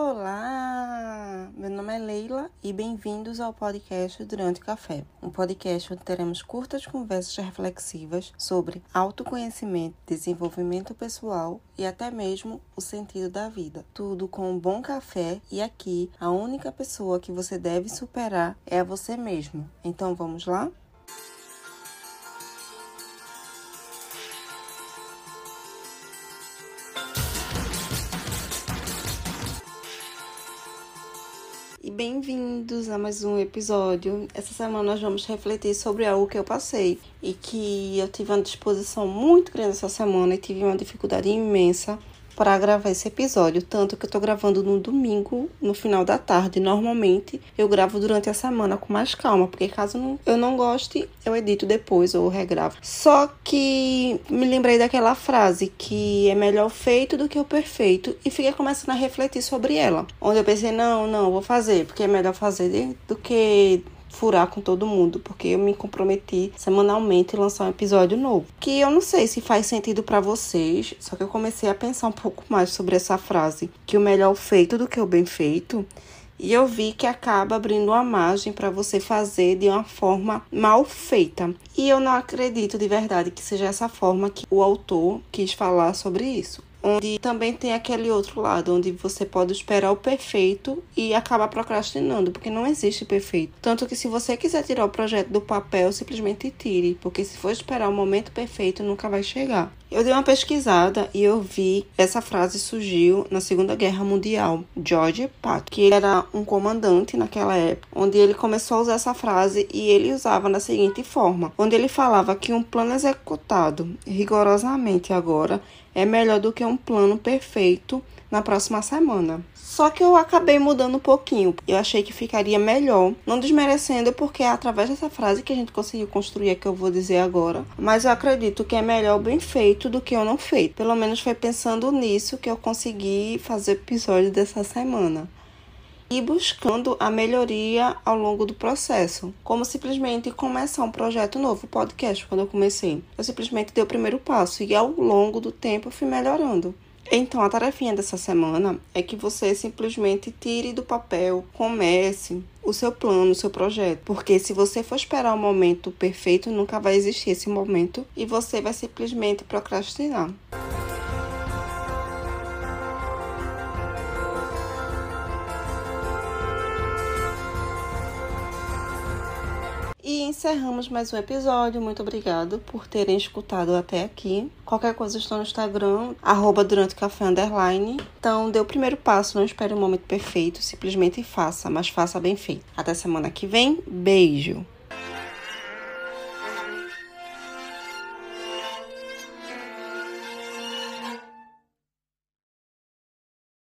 Olá! Meu nome é Leila e bem-vindos ao podcast Durante Café, um podcast onde teremos curtas conversas reflexivas sobre autoconhecimento, desenvolvimento pessoal e até mesmo o sentido da vida. Tudo com um bom café e aqui a única pessoa que você deve superar é a você mesmo. Então vamos lá? Bem-vindos a mais um episódio. Essa semana nós vamos refletir sobre algo que eu passei e que eu tive uma disposição muito grande essa semana e tive uma dificuldade imensa para gravar esse episódio, tanto que eu tô gravando no domingo, no final da tarde. Normalmente eu gravo durante a semana com mais calma, porque caso eu não goste, eu edito depois ou regravo. Só que me lembrei daquela frase que é melhor feito do que o perfeito e fiquei começando a refletir sobre ela. Onde eu pensei, não, não, vou fazer, porque é melhor fazer do que furar com todo mundo, porque eu me comprometi semanalmente a lançar um episódio novo. Que eu não sei se faz sentido para vocês, só que eu comecei a pensar um pouco mais sobre essa frase, que o melhor feito do que o bem feito. E eu vi que acaba abrindo uma margem para você fazer de uma forma mal feita. E eu não acredito de verdade que seja essa forma que o autor quis falar sobre isso onde também tem aquele outro lado, onde você pode esperar o perfeito e acabar procrastinando, porque não existe perfeito. Tanto que se você quiser tirar o projeto do papel, simplesmente tire, porque se for esperar o momento perfeito, nunca vai chegar. Eu dei uma pesquisada e eu vi essa frase surgiu na Segunda Guerra Mundial. George Patton, que era um comandante naquela época, onde ele começou a usar essa frase e ele usava da seguinte forma, onde ele falava que um plano executado rigorosamente agora é melhor do que um plano perfeito na próxima semana. Só que eu acabei mudando um pouquinho. Eu achei que ficaria melhor, não desmerecendo, porque é através dessa frase que a gente conseguiu construir a que eu vou dizer agora. Mas eu acredito que é melhor bem feito do que eu não feito. Pelo menos foi pensando nisso que eu consegui fazer o episódio dessa semana e buscando a melhoria ao longo do processo, como simplesmente começar um projeto novo, podcast, quando eu comecei. Eu simplesmente dei o primeiro passo e ao longo do tempo eu fui melhorando. Então, a tarefinha dessa semana é que você simplesmente tire do papel, comece o seu plano, o seu projeto. Porque se você for esperar o momento perfeito, nunca vai existir esse momento e você vai simplesmente procrastinar. E encerramos mais um episódio. Muito obrigado por terem escutado até aqui. Qualquer coisa estou no Instagram, arroba durante café underline. Então, dê o primeiro passo, não espere o um momento perfeito, simplesmente faça, mas faça bem feito. Até semana que vem. Beijo!